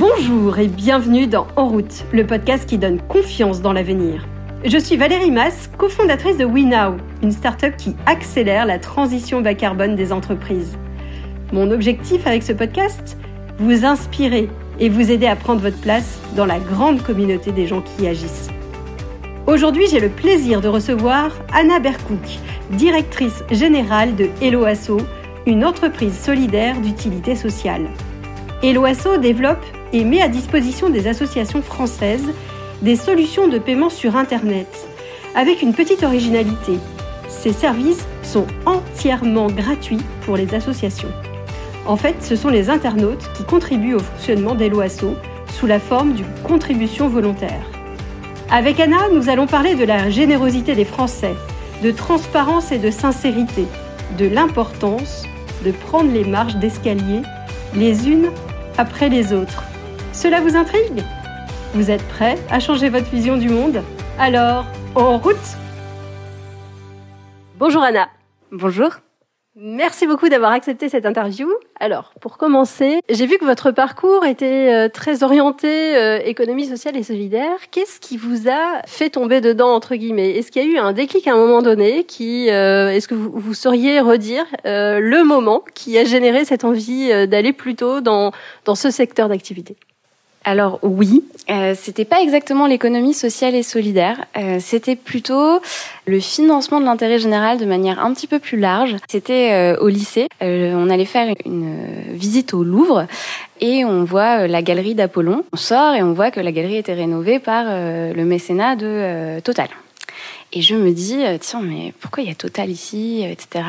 Bonjour et bienvenue dans En route, le podcast qui donne confiance dans l'avenir. Je suis Valérie Mass, cofondatrice de WeNow, une start-up qui accélère la transition bas carbone des entreprises. Mon objectif avec ce podcast Vous inspirer et vous aider à prendre votre place dans la grande communauté des gens qui agissent. Aujourd'hui, j'ai le plaisir de recevoir Anna Berkouk, directrice générale de Hello Asso, une entreprise solidaire d'utilité sociale. Hello Asso développe et met à disposition des associations françaises des solutions de paiement sur Internet, avec une petite originalité. Ces services sont entièrement gratuits pour les associations. En fait, ce sont les internautes qui contribuent au fonctionnement d'Eloasso sous la forme d'une contribution volontaire. Avec Anna, nous allons parler de la générosité des Français, de transparence et de sincérité, de l'importance de prendre les marches d'escalier les unes après les autres. Cela vous intrigue? Vous êtes prêts à changer votre vision du monde? Alors, en route Bonjour Anna. Bonjour. Merci beaucoup d'avoir accepté cette interview. Alors, pour commencer, j'ai vu que votre parcours était euh, très orienté euh, économie sociale et solidaire. Qu'est-ce qui vous a fait tomber dedans entre guillemets? Est-ce qu'il y a eu un déclic à un moment donné qui euh, est-ce que vous, vous, sauriez redire le moment qui a généré cette envie d'aller plutôt dans dans ce secteur d'activité? Alors oui, euh, c'était pas exactement l'économie sociale et solidaire, euh, c'était plutôt le financement de l'intérêt général de manière un petit peu plus large. C'était euh, au lycée, euh, on allait faire une visite au Louvre et on voit la galerie d'Apollon. On sort et on voit que la galerie était rénovée par le mécénat de Total. Et je me dis, euh, tiens, mais pourquoi il y a Total ici, euh, etc.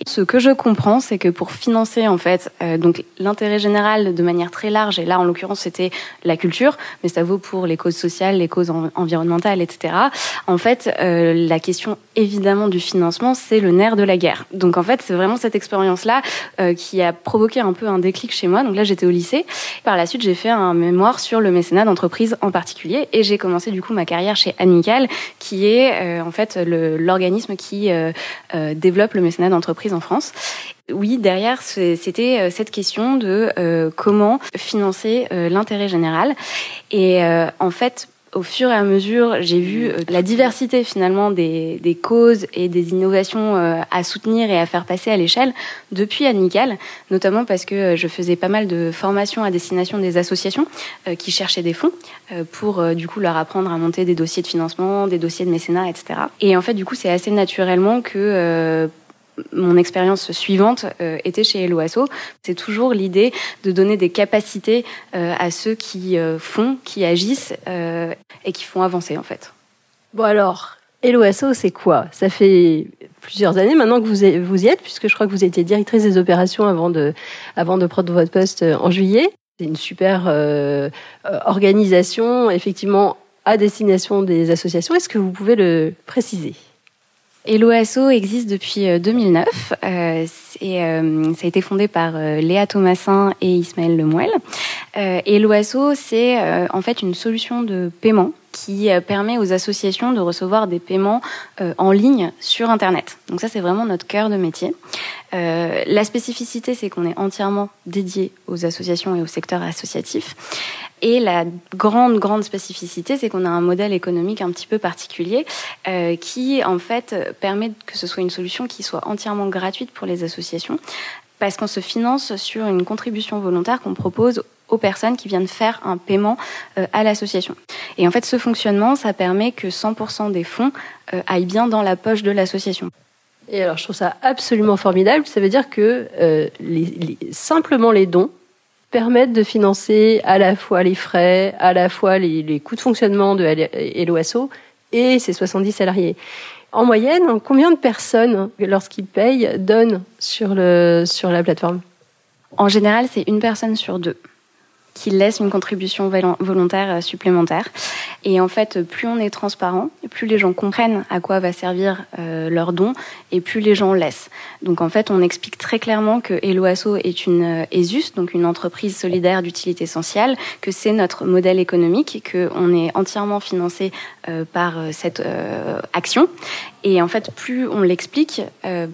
Et ce que je comprends, c'est que pour financer en fait, euh, donc l'intérêt général de manière très large, et là en l'occurrence c'était la culture, mais ça vaut pour les causes sociales, les causes environnementales, etc. En fait, la question évidemment du financement, c'est le nerf de la guerre. Donc en fait, c'est vraiment cette expérience-là qui a provoqué un peu un déclic chez moi. Donc là, j'étais au lycée. Par la suite, j'ai fait un mémoire sur le mécénat d'entreprise en particulier, et j'ai commencé du coup ma carrière chez Amical, qui est euh, en fait l'organisme qui euh, euh, développe le mécénat d'entreprise en France. Oui, derrière, c'était cette question de comment financer l'intérêt général. Et en fait, au fur et à mesure, j'ai vu euh, la diversité finalement des, des causes et des innovations euh, à soutenir et à faire passer à l'échelle depuis Amical, notamment parce que euh, je faisais pas mal de formations à destination des associations qui cherchaient des fonds pour du coup leur apprendre à monter des dossiers de financement, des dossiers de mécénat, etc. Et en fait, du coup, c'est assez naturellement que mon expérience suivante euh, était chez Eloasso. C'est toujours l'idée de donner des capacités euh, à ceux qui euh, font, qui agissent et qui font avancer en fait. Bon alors, Eloasso, c'est quoi? Ça fait plusieurs années maintenant que vous, y êtes, puisque je crois que vous étiez directrice des opérations avant de prendre votre poste en juillet. C'est une super organisation, effectivement, à destination des associations. Est-ce que vous pouvez le préciser? Eloasso existe depuis 2009 euh, euh, et euh, ça a été fondé par Léa Thomasin et Ismaël Lemuel. Eloasso, c'est en fait une solution de paiement qui permet aux associations de recevoir des paiements en ligne sur Internet. Donc ça, c'est vraiment notre cœur de métier. la spécificité, c'est qu'on est entièrement dédié aux associations et au secteur associatif. Et la grande, grande spécificité, c'est qu'on a un modèle économique un petit peu particulier euh, qui, en fait, permet que ce soit une solution qui soit entièrement gratuite pour les associations parce qu'on se finance sur une contribution volontaire qu'on propose aux personnes qui viennent faire un paiement euh, à l'association. Et en fait, ce fonctionnement, ça permet que 100% des fonds euh, aillent bien dans la poche de l'association. Et alors, je trouve ça absolument formidable. Ça veut dire que euh, les, les, simplement les dons permettent de financer à la fois les frais, à la fois les, les coûts de fonctionnement de l'OSO et ses 70 salariés. En moyenne, combien de personnes, lorsqu'ils payent, donnent sur, le, sur la plateforme? En général, c'est une personne sur deux qui laisse une contribution volontaire euh, supplémentaire. Et en fait, plus on est transparent, plus les gens comprennent à quoi va servir euh, leur don, et plus les gens laissent. Donc en fait, on explique très clairement que Eloasso est une euh, ESUS, donc une entreprise solidaire d'utilité sociale, que c'est notre modèle économique, qu'on est entièrement financé par cette action. Et en fait, plus on l'explique,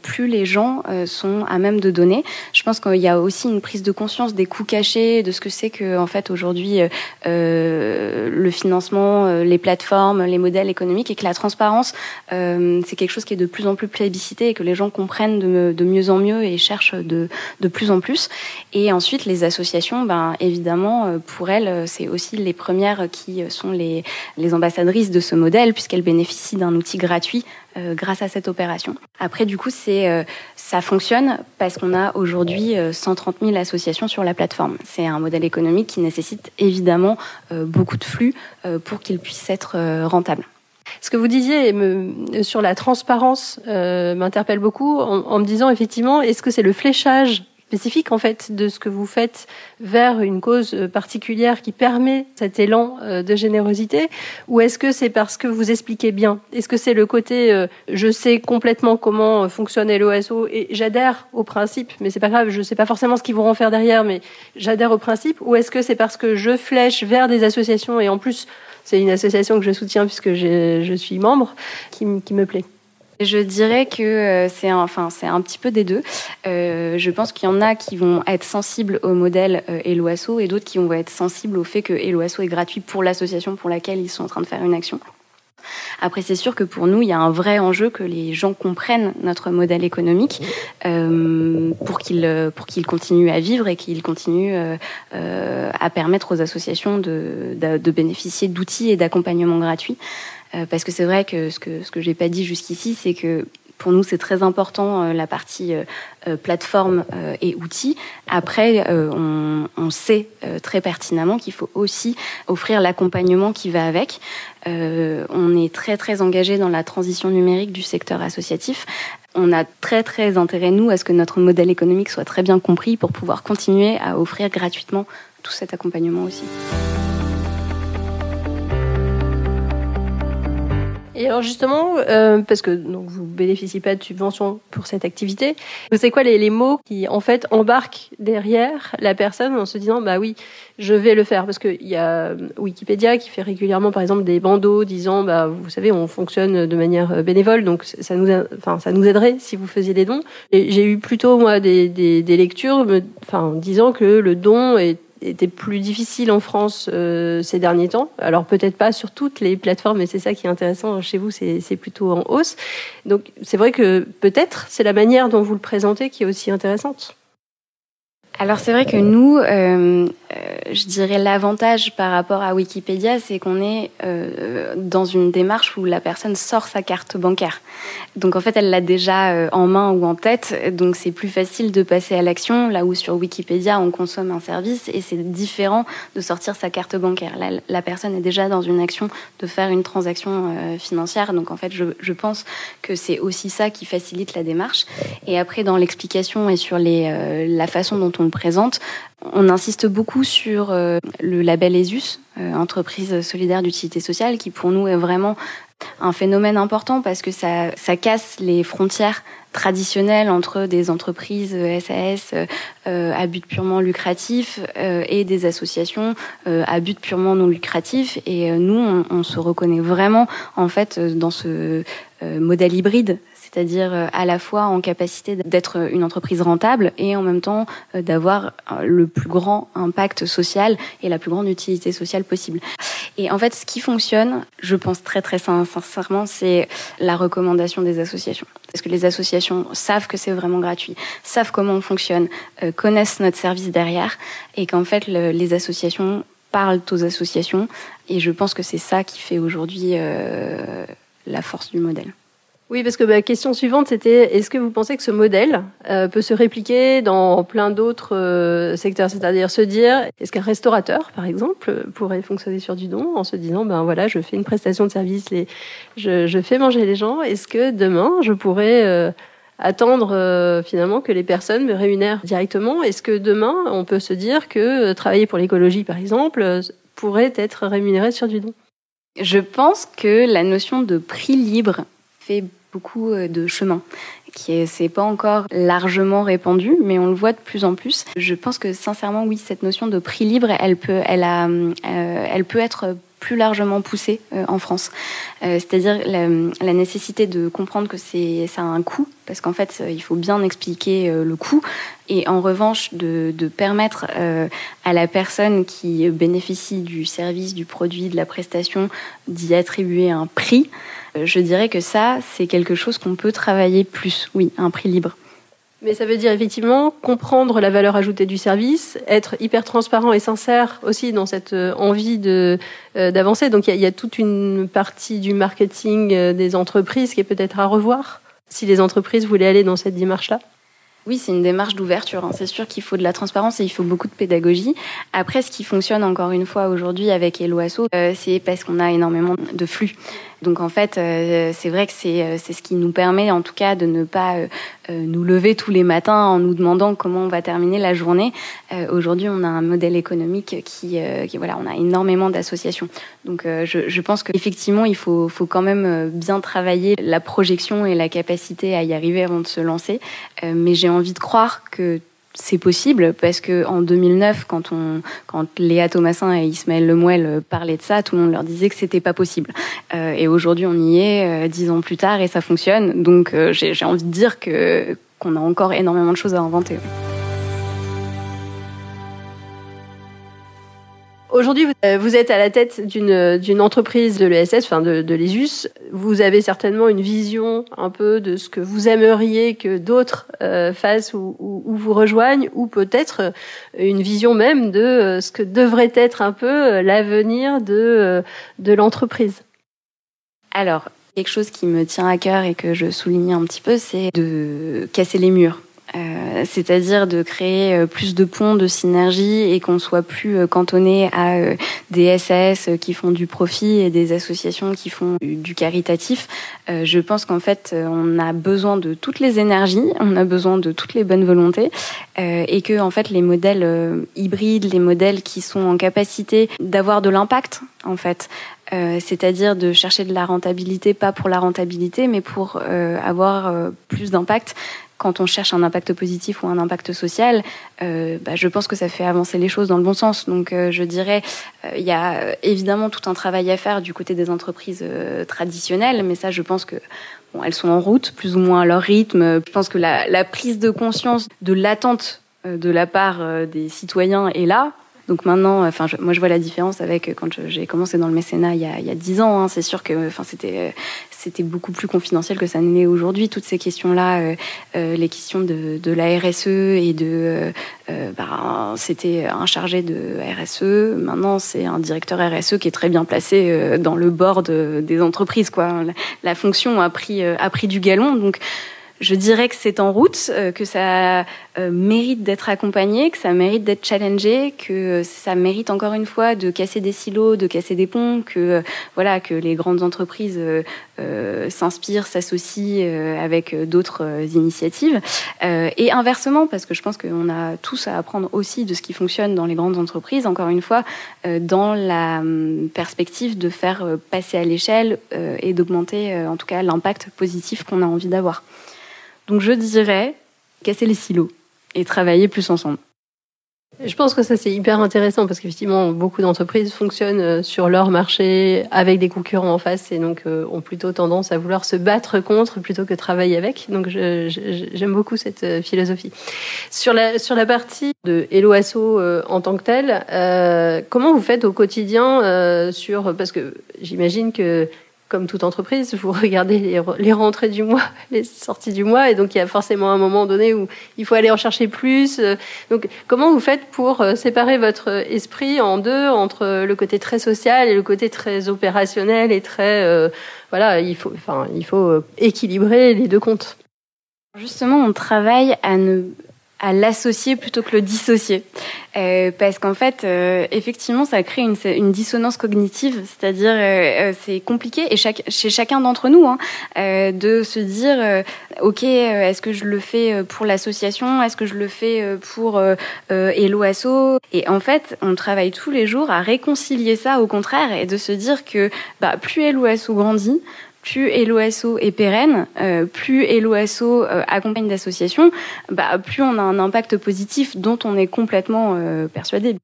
plus les gens sont à même de donner. Je pense qu'il y a aussi une prise de conscience des coûts cachés, de ce que c'est que en fait aujourd'hui euh, le financement, euh, les plateformes, les modèles économiques et que la transparence euh, c'est quelque chose qui est de plus en plus plébiscité et que les gens comprennent de, de mieux en mieux et cherchent de, de plus en plus. Et ensuite les associations, ben évidemment pour elles c'est aussi les premières qui sont les, les ambassadrices de ce modèle puisqu'elles bénéficient d'un outil gratuit euh, grâce à cette opération. Après, du coup, c'est euh, ça fonctionne parce qu'on a aujourd'hui 130 euh, 000 associations sur la plateforme. C'est un modèle économique qui nécessite évidemment beaucoup de flux pour qu'il puisse être rentable. Ce que vous disiez me, sur la transparence m'interpelle beaucoup en, en, me disant effectivement, est-ce que c'est le fléchage spécifique en fait de ce que vous faites vers une cause euh, particulière qui permet cet élan euh, de générosité ou est-ce que c'est parce que vous expliquez bien? Est-ce que c'est le côté euh, je sais complètement comment fonctionne l'OSO et j'adhère au principe mais c'est pas grave, je sais pas forcément ce qu'ils vont en faire derrière mais j'adhère au principe ou est-ce que c'est parce que je flèche vers des associations et en plus c'est une association que je soutiens puisque je suis membre qui, qui me plaît? Je dirais que euh, c'est un, enfin, c'est un petit peu des deux. Euh, je pense qu'il y en a qui vont être sensibles au modèle euh, Eloasso et d'autres qui vont être sensibles au fait que Eloasso est gratuit pour l'association pour laquelle ils sont en train de faire une action. Après, c'est sûr que pour nous, il y a un vrai enjeu que les gens comprennent notre modèle économique pour qu'ils pour qu'ils continuent à vivre et qu'ils continuent à permettre aux associations de, de, de bénéficier d'outils et d'accompagnement gratuits. Euh, parce que c'est vrai que ce que ce que j'ai pas dit jusqu'ici, c'est que pour nous, c'est très important euh, la partie euh, plateforme et outils. Après, on, on, sait très pertinemment qu'il faut aussi offrir l'accompagnement qui va avec. on est très très engagé dans la transition numérique du secteur associatif. On a très très intérêt nous à ce que notre modèle économique soit très bien compris pour pouvoir continuer à offrir gratuitement tout cet accompagnement aussi. Et alors justement, euh, parce que donc vous bénéficiez pas de subventions pour cette activité, c'est quoi les, les, mots qui en fait embarquent derrière la personne en se disant bah oui, je vais le faire? Parce qu'il y a Wikipédia qui fait régulièrement par exemple des bandeaux disant bah vous savez on fonctionne de manière euh, bénévole donc ça nous enfin ça nous aiderait si vous faisiez des dons. Et j'ai eu plutôt moi des, des, des lectures enfin disant que le don est était plus difficile en France euh, ces derniers temps. Alors peut-être pas sur toutes les plateformes, mais c'est ça qui est intéressant chez vous, c'est plutôt en hausse. Donc c'est vrai que peut-être c'est la manière dont vous le présentez qui est aussi intéressante. Alors c'est vrai que nous, euh, euh, je dirais l'avantage par rapport à Wikipédia, c'est qu'on est, euh, dans une démarche où la personne sort sa carte bancaire. Donc en fait, elle l'a déjà en main ou en tête, donc c'est plus facile de passer à l'action, là où sur Wikipédia, on consomme un service et c'est différent de sortir sa carte bancaire. Là, la personne est déjà dans une action de faire une transaction financière, donc en fait, je, pense que c'est aussi ça qui facilite la démarche. Et après, dans l'explication et sur la façon dont on on insiste beaucoup sur euh, le label ESUS, euh, entreprise solidaire d'utilité sociale, qui pour nous est vraiment un phénomène important parce que ça, ça casse les frontières traditionnelles entre des entreprises SAS euh, à but purement lucratif et des associations à but purement non lucratif. Et nous, on, on, se reconnaît vraiment en fait dans ce modèle hybride c'est-à-dire euh, à la fois en capacité d'être une entreprise rentable et en même temps euh, d'avoir euh, le plus grand impact social et la plus grande utilité sociale possible. Et en fait, ce qui fonctionne, je pense très très sincèrement, c'est la recommandation des associations. Parce que les associations savent que c'est vraiment gratuit, savent comment on fonctionne, connaissent notre service derrière, et qu'en fait, le, les associations parlent aux associations. Et je pense que c'est ça qui fait aujourd'hui euh, la force du modèle. Oui, parce que ma question suivante, c'était est-ce que vous pensez que ce modèle euh, peut se répliquer dans plein d'autres euh, secteurs? C'est-à-dire se dire, est-ce qu'un restaurateur, par exemple, pourrait fonctionner sur du don en se disant, ben voilà, je fais une prestation de service, les, je, fais manger les gens. Est-ce que demain, je pourrais euh, attendre finalement que les personnes me rémunèrent directement? Est-ce que demain, on peut se dire que travailler pour l'écologie, par exemple, pourrait être rémunéré sur du don? Je pense que la notion de prix libre fait beaucoup euh, de chemin qui est c'est pas encore largement répandu mais on le voit de plus en plus. Je pense que sincèrement oui cette notion de prix libre elle peut elle a euh, elle peut être plus largement poussée euh, en France. Euh, c'est-à-dire la, nécessité de comprendre que ça a un coût, parce qu'en fait, il faut bien expliquer le coût, et en revanche de permettre à la personne qui bénéficie du service, du produit, de la prestation, d'y attribuer un prix. Je dirais que ça, c'est quelque chose qu'on peut travailler plus, oui, un prix libre. Mais ça veut dire effectivement comprendre la valeur ajoutée du service, être hyper transparent et sincère aussi dans cette euh, envie de euh, d'avancer. Donc il y, a, toute une partie du marketing euh, des entreprises qui est peut-être à revoir si les entreprises voulaient aller dans cette démarche-là. Oui, c'est une démarche d'ouverture. Hein. C'est sûr qu'il faut de la transparence et il faut beaucoup de pédagogie. Après, ce qui fonctionne encore une fois aujourd'hui avec Eloasso, c'est parce qu'on a énormément de flux. Donc en fait, euh, c'est vrai que c'est euh, c'est ce qui nous permet en tout cas de ne pas euh, nous lever tous les matins en nous demandant comment on va terminer la journée. Aujourd'hui, on a un modèle économique qui, qui voilà, on a énormément d'associations. Donc je, je pense qu'effectivement, il faut faut quand même bien travailler la projection et la capacité à y arriver avant de se lancer. mais j'ai envie de croire que c'est possible parce que en 2009, quand on, quand Léa Thomasin et Ismaël Lemouel parlaient de ça, tout le monde leur disait que c'était pas possible. Euh, et aujourd'hui, on y est, euh, dix ans plus tard, et ça fonctionne. Donc, euh, j'ai envie de dire que qu'on a encore énormément de choses à inventer. Aujourd'hui, euh, vous êtes à la tête d'une entreprise de l'ESS, enfin de, de l'ESUS. Vous avez certainement une vision un peu de ce que vous aimeriez que d'autres euh, fassent ou, ou, vous rejoignent, ou peut-être une vision même de euh, ce que devrait être un peu l'avenir de l'entreprise. Alors, quelque chose qui me tient à cœur et que je souligne un petit peu, c'est de casser les murs euh, c'est-à-dire de créer euh, plus de ponts de synergie et qu'on soit plus euh, cantonné à des SAS qui font du profit et des associations qui font du caritatif. Je pense qu'en fait, on a besoin de toutes les énergies, on a besoin de toutes les bonnes volontés et que en fait, les modèles hybrides, les modèles qui sont en capacité d'avoir de l'impact, en fait, c'est-à-dire de chercher de la rentabilité, pas pour la rentabilité, mais pour avoir plus d'impact quand on cherche un impact positif ou un impact social, euh, bah, je pense que ça fait avancer les choses dans le bon sens. Donc euh, je dirais, euh, il y a évidemment tout un travail à faire du côté des entreprises traditionnelles, mais ça je pense que bon, elles sont en route, plus ou moins à leur rythme. Je pense que la, la prise de conscience de l'attente de la part des citoyens est là. Donc maintenant, enfin, moi je vois la différence avec quand j'ai commencé dans le mécénat il y a, il y a 10 ans. Hein, c'est sûr que, enfin, c'était c'était beaucoup plus confidentiel que ça n'est aujourd'hui. Toutes ces questions-là, euh, euh, les questions de, la RSE et de, euh, bah, c'était un chargé de RSE. Maintenant, c'est un directeur RSE qui est très bien placé dans le board des entreprises. Quoi. La, la fonction a pris, a pris du galon. Donc, je dirais que c'est en route, euh, que ça euh, mérite d'être accompagné, que ça mérite d'être challengé, que ça mérite encore une fois de casser des silos, de casser des ponts, que euh, voilà que les grandes entreprises s'inspirent, s'associent avec d'autres initiatives, et inversement parce que je pense qu'on a tous à apprendre aussi de ce qui fonctionne dans les grandes entreprises. Encore une fois, dans la hum, perspective de faire passer à l'échelle et d'augmenter en tout cas l'impact positif qu'on a envie d'avoir. Donc je dirais casser les silos et travailler plus ensemble. Je pense que ça c'est hyper intéressant parce qu'effectivement beaucoup d'entreprises fonctionnent euh, sur leur marché avec des concurrents en face et donc euh, ont plutôt tendance à vouloir se battre contre plutôt que travailler avec. Donc j'aime beaucoup cette euh, philosophie. Sur la sur la partie de Hello Asso en tant que tel, comment vous faites au quotidien sur parce que j'imagine que comme toute entreprise, vous regardez les, rentrées du mois, les sorties du mois, et donc il y a forcément un moment donné où il faut aller en chercher plus. Euh, donc, comment vous faites pour euh, séparer votre esprit en deux entre le côté très social et le côté très opérationnel et très euh, voilà, il faut, enfin, il faut équilibrer les deux comptes? Justement, on travaille à ne à l'associer plutôt que le dissocier. Euh, parce qu'en fait, euh, effectivement, ça crée une, dissonance cognitive, c'est-à-dire euh, c'est compliqué et chaque, chez chacun d'entre nous hein, de se dire, ok, est-ce que je le fais pour l'association, est-ce que je le fais pour Hello Asso? Et en fait, on travaille tous les jours à réconcilier ça, au contraire, et de se dire que bah, plus Hello Asso grandit, plus LOSO est pérenne, euh, plus LOSO euh, accompagne d'associations, bah, plus on a un impact positif dont on est complètement euh, persuadé.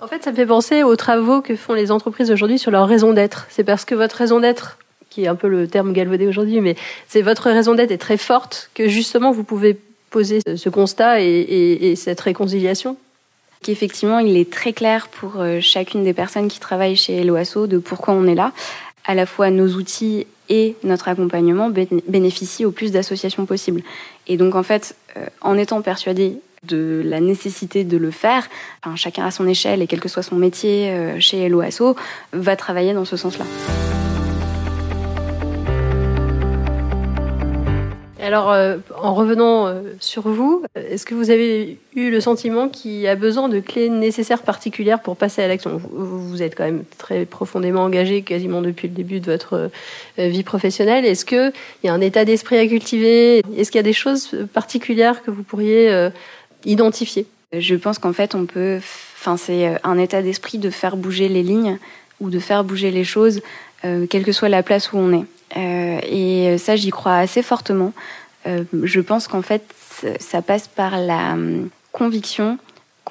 En fait, ça me fait penser aux travaux que font les entreprises aujourd'hui sur leur raison d'être. C'est parce que votre raison d'être, qui est un peu le terme galvaudé aujourd'hui, mais c'est votre raison d'être est très forte que justement vous pouvez poser ce constat et, cette réconciliation. Qu'effectivement, il est très clair pour chacune des personnes qui travaillent chez l'OASO de pourquoi on est là. À la fois nos outils et notre accompagnement bénéficient au plus d'associations possibles. Et donc en fait, euh, en étant persuadé de la nécessité de le faire, chacun à son échelle et quel que soit son métier euh, chez LOASO, va travailler dans ce sens-là. Alors, euh, en revenant euh, sur vous, est-ce que vous avez eu le sentiment qu'il y a besoin de clés nécessaires particulières pour passer à l'action? Vous, êtes quand même très profondément engagé quasiment depuis le début de votre vie professionnelle. Est-ce qu'il y a un état d'esprit à cultiver? Est-ce qu'il y a des choses particulières que vous pourriez identifier? Je pense qu'en fait, on peut. Enfin, c'est euh, un état d'esprit de faire bouger les lignes ou de faire bouger les choses, euh, quelle que soit la place où on est. Euh, et ça, j'y crois assez fortement. Je pense qu'en fait, ça passe par la hum, conviction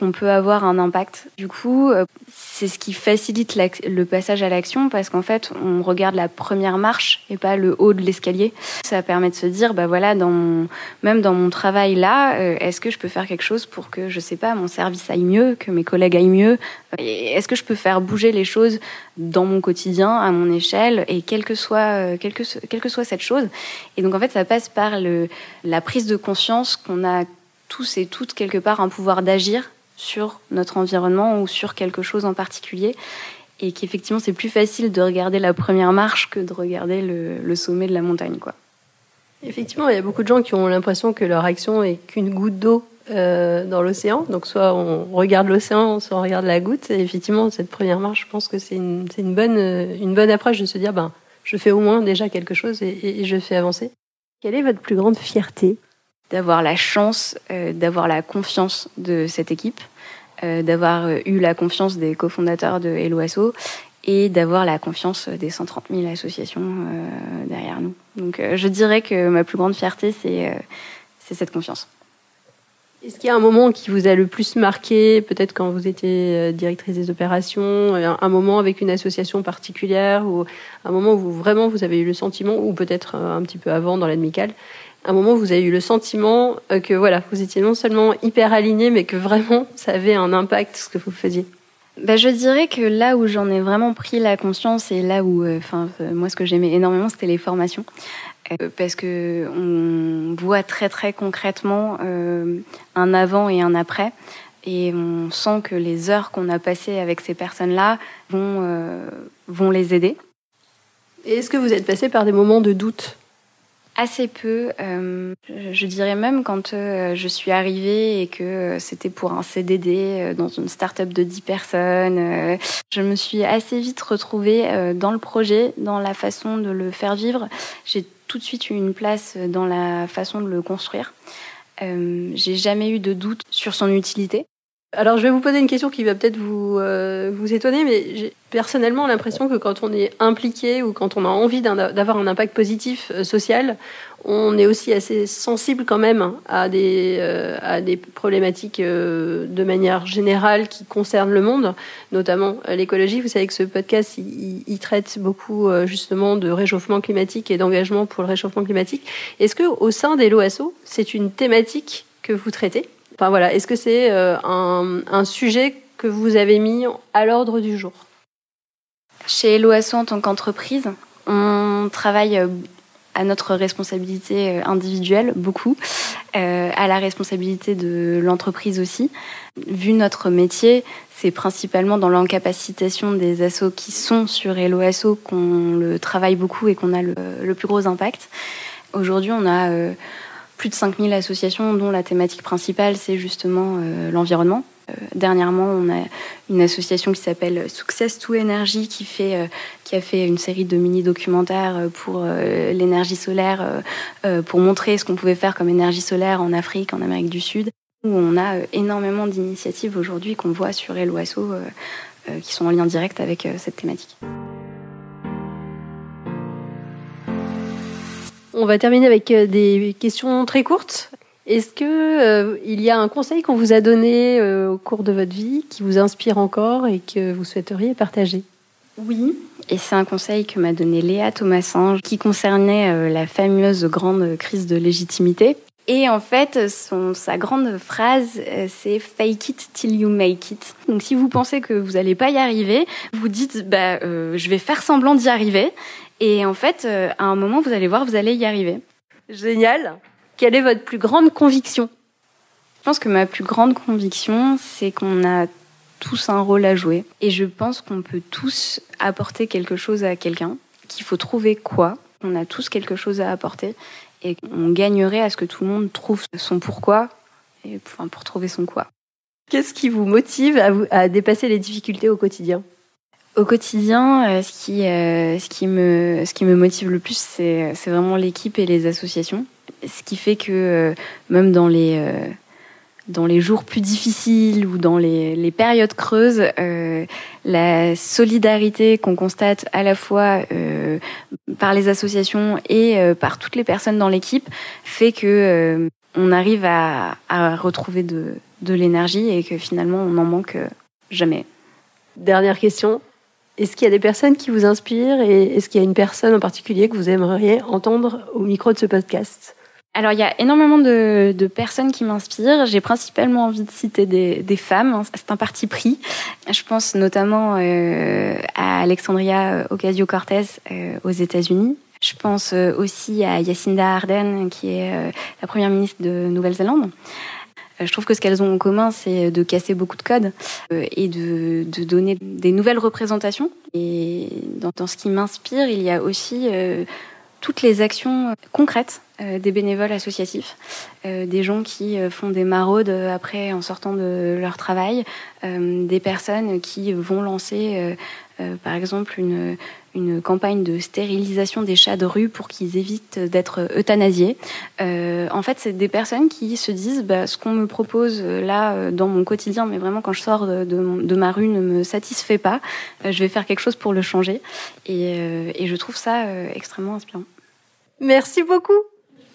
qu'on peut avoir un impact. Du coup, c'est ce qui facilite le passage à l'action parce qu'en fait, on regarde la première marche et pas le haut de l'escalier. Ça permet de se dire, bah voilà, même dans mon travail là, euh, est-ce que je peux faire quelque chose pour que, je sais pas, mon service aille mieux, que mes collègues aillent mieux? Est-ce que je peux faire bouger les choses dans mon quotidien, à mon échelle, et quelle que soit, euh, cette chose? Et donc en fait, ça passe par la prise de conscience qu'on a tous et toutes quelque part un pouvoir d'agir sur notre environnement ou sur quelque chose en particulier. Et qu'effectivement, c'est plus facile de regarder la première marche que de regarder le, sommet de la montagne. Quoi. Effectivement, il y a beaucoup de gens qui ont l'impression que leur action est qu'une goutte d'eau euh, dans l'océan. Donc, soit on regarde l'océan, soit on regarde la goutte. Et effectivement, cette première marche, je pense que c'est une, une, bonne, une bonne approche de se dire ben, je fais au moins déjà quelque chose et, et je fais avancer. Quelle est votre plus grande fierté? D'avoir la chance, euh, d'avoir la confiance de cette équipe d'avoir euh, eu la confiance des cofondateurs de Helloasso et d'avoir la confiance des 130 000 associations euh, derrière nous. Donc je dirais que ma plus grande fierté, c'est cette confiance. Est-ce qu'il y a un moment qui vous a le plus marqué, peut-être quand vous étiez directrice des opérations, un moment avec une association particulière, ou un moment où vraiment vous avez eu le sentiment, ou peut-être un petit peu avant dans un moment vous avez eu le sentiment euh, que voilà, vous étiez non seulement hyper aligné, mais que vraiment ça avait un impact ce que vous faisiez. Bah, je dirais que là où j'en ai vraiment pris la conscience et là où, euh, enfin, euh, moi, ce que j'aimais énormément, c'était les formations, parce que on voit très très concrètement un avant et un après, et on sent que les heures qu'on a passées avec ces personnes-là vont vont les aider. Et est-ce que vous êtes passé par des moments de doute? Assez peu. Euh, je dirais même quand euh, je suis arrivée et que euh, c'était pour un CDD dans une start-up de 10 personnes. je me suis assez vite retrouvée dans le projet, dans la façon de le faire vivre. J'ai tout de suite eu une place dans la façon de le construire. J'ai jamais eu de doute sur son utilité. Alors je vais vous poser une question qui va peut-être vous, euh, vous étonner, mais j'ai personnellement l'impression que quand on est impliqué ou quand on a envie d'avoir un impact positif euh, social, on est aussi assez sensible quand même à des, euh, à des problématiques de manière générale qui concernent le monde, notamment l'écologie. Vous savez que ce podcast, il, il traite beaucoup justement de réchauffement climatique et d'engagement pour le réchauffement climatique. Est-ce que au sein des LOASO, c'est une thématique que vous traitez? Voilà, est-ce que c'est euh, un, sujet que vous avez mis à l'ordre du jour? Chez LOASO en tant qu'entreprise, on travaille euh, à notre responsabilité euh, individuelle beaucoup, à la responsabilité de l'entreprise aussi. Vu notre métier, c'est principalement dans l'encapacitation des assos qui sont sur LOASO qu'on le travaille beaucoup et qu'on a le, plus gros impact. Aujourd'hui, on a plus de 5000 associations dont la thématique principale, c'est justement euh, l'environnement. Euh, dernièrement, on a une association qui s'appelle Success to Energy qui, fait, euh, qui a fait une série de mini-documentaires pour l'énergie solaire, pour montrer ce qu'on pouvait faire comme énergie solaire en Afrique, en Amérique du Sud. Où on a énormément d'initiatives aujourd'hui qu'on voit sur Eloasso qui sont en lien direct avec cette thématique. On va terminer avec euh, des questions très courtes. Est-ce que euh, il y a un conseil qu'on vous a donné euh, au cours de votre vie qui vous inspire encore et que vous souhaiteriez partager? Oui, et c'est un conseil que m'a donné Léa Thomasin qui concernait la fameuse grande crise de légitimité. Et en fait, son, sa grande phrase, c'est fake it till you make it. Donc si vous pensez que vous n'allez pas y arriver, vous dites bah je vais faire semblant d'y arriver. Et en fait, à un moment, vous allez voir, vous allez y arriver. Génial. Quelle est votre plus grande conviction? Je pense que ma plus grande conviction, c'est qu'on a tous un rôle à jouer. Et je pense qu'on peut tous apporter quelque chose à quelqu'un, qu'il faut trouver quoi. On a tous quelque chose à apporter et on gagnerait à ce que tout le monde trouve son pourquoi et enfin, pour trouver son quoi. Qu'est-ce qui vous motive à, vous, à dépasser les difficultés au quotidien? Au quotidien, euh, ce qui, euh, ce qui, me, ce qui me motive le plus, c'est vraiment l'équipe et les associations. Ce qui fait que euh, même dans les, dans les jours plus difficiles ou dans les, les périodes creuses, la solidarité qu'on constate à la fois par les associations et par toutes les personnes dans l'équipe fait que on arrive à, à retrouver de, de l'énergie et que finalement on n'en manque jamais. Dernière question, est-ce qu'il y a des personnes qui vous inspirent et est-ce qu'il y a une personne en particulier que vous aimeriez entendre au micro de ce podcast? Alors il y a énormément de, personnes qui m'inspirent. J'ai principalement envie de citer des, femmes. C'est un parti pris. Je pense notamment euh, à Alexandria Ocasio-Cortez euh, aux États-Unis. Je pense euh, aussi à Jacinda Ardern, qui est la première ministre de Nouvelle-Zélande. Euh, je trouve que ce qu'elles ont en commun, c'est de casser beaucoup de codes euh, et de, donner des nouvelles représentations. Et dans, ce qui m'inspire, il y a aussi euh, toutes les actions concrètes des bénévoles associatifs, des gens qui font des maraudes après en sortant de leur travail, des personnes qui vont lancer par exemple une, une campagne de stérilisation des chats de rue pour qu'ils évitent d'être euthanasiés. Euh, en fait, c'est des personnes qui se disent bah, ce qu'on me propose euh, là euh, dans mon quotidien, mais vraiment quand je sors de, de, ma rue ne me satisfait pas. je vais faire quelque chose pour le changer. Et, et je trouve ça extrêmement inspirant. Merci beaucoup.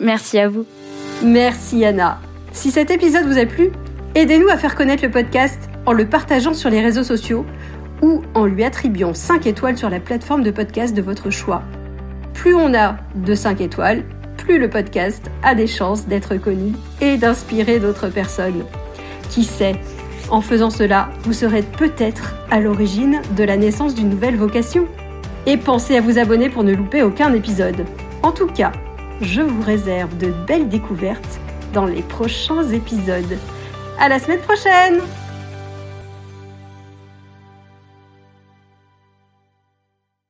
Merci à vous. Merci Anna. Si cet épisode vous a plu, aidez-nous à faire connaître le podcast en le partageant sur les réseaux sociaux ou en lui attribuant 5 étoiles sur la plateforme de podcast de votre choix. Plus on a de 5 étoiles, plus le podcast a des chances d'être connu et d'inspirer d'autres personnes. Qui sait, en faisant cela, vous serez peut-être à l'origine de la naissance d'une nouvelle vocation. Et pensez à vous abonner pour ne louper aucun épisode. En tout cas, je vous réserve de belles découvertes dans les prochains épisodes. À la semaine prochaine!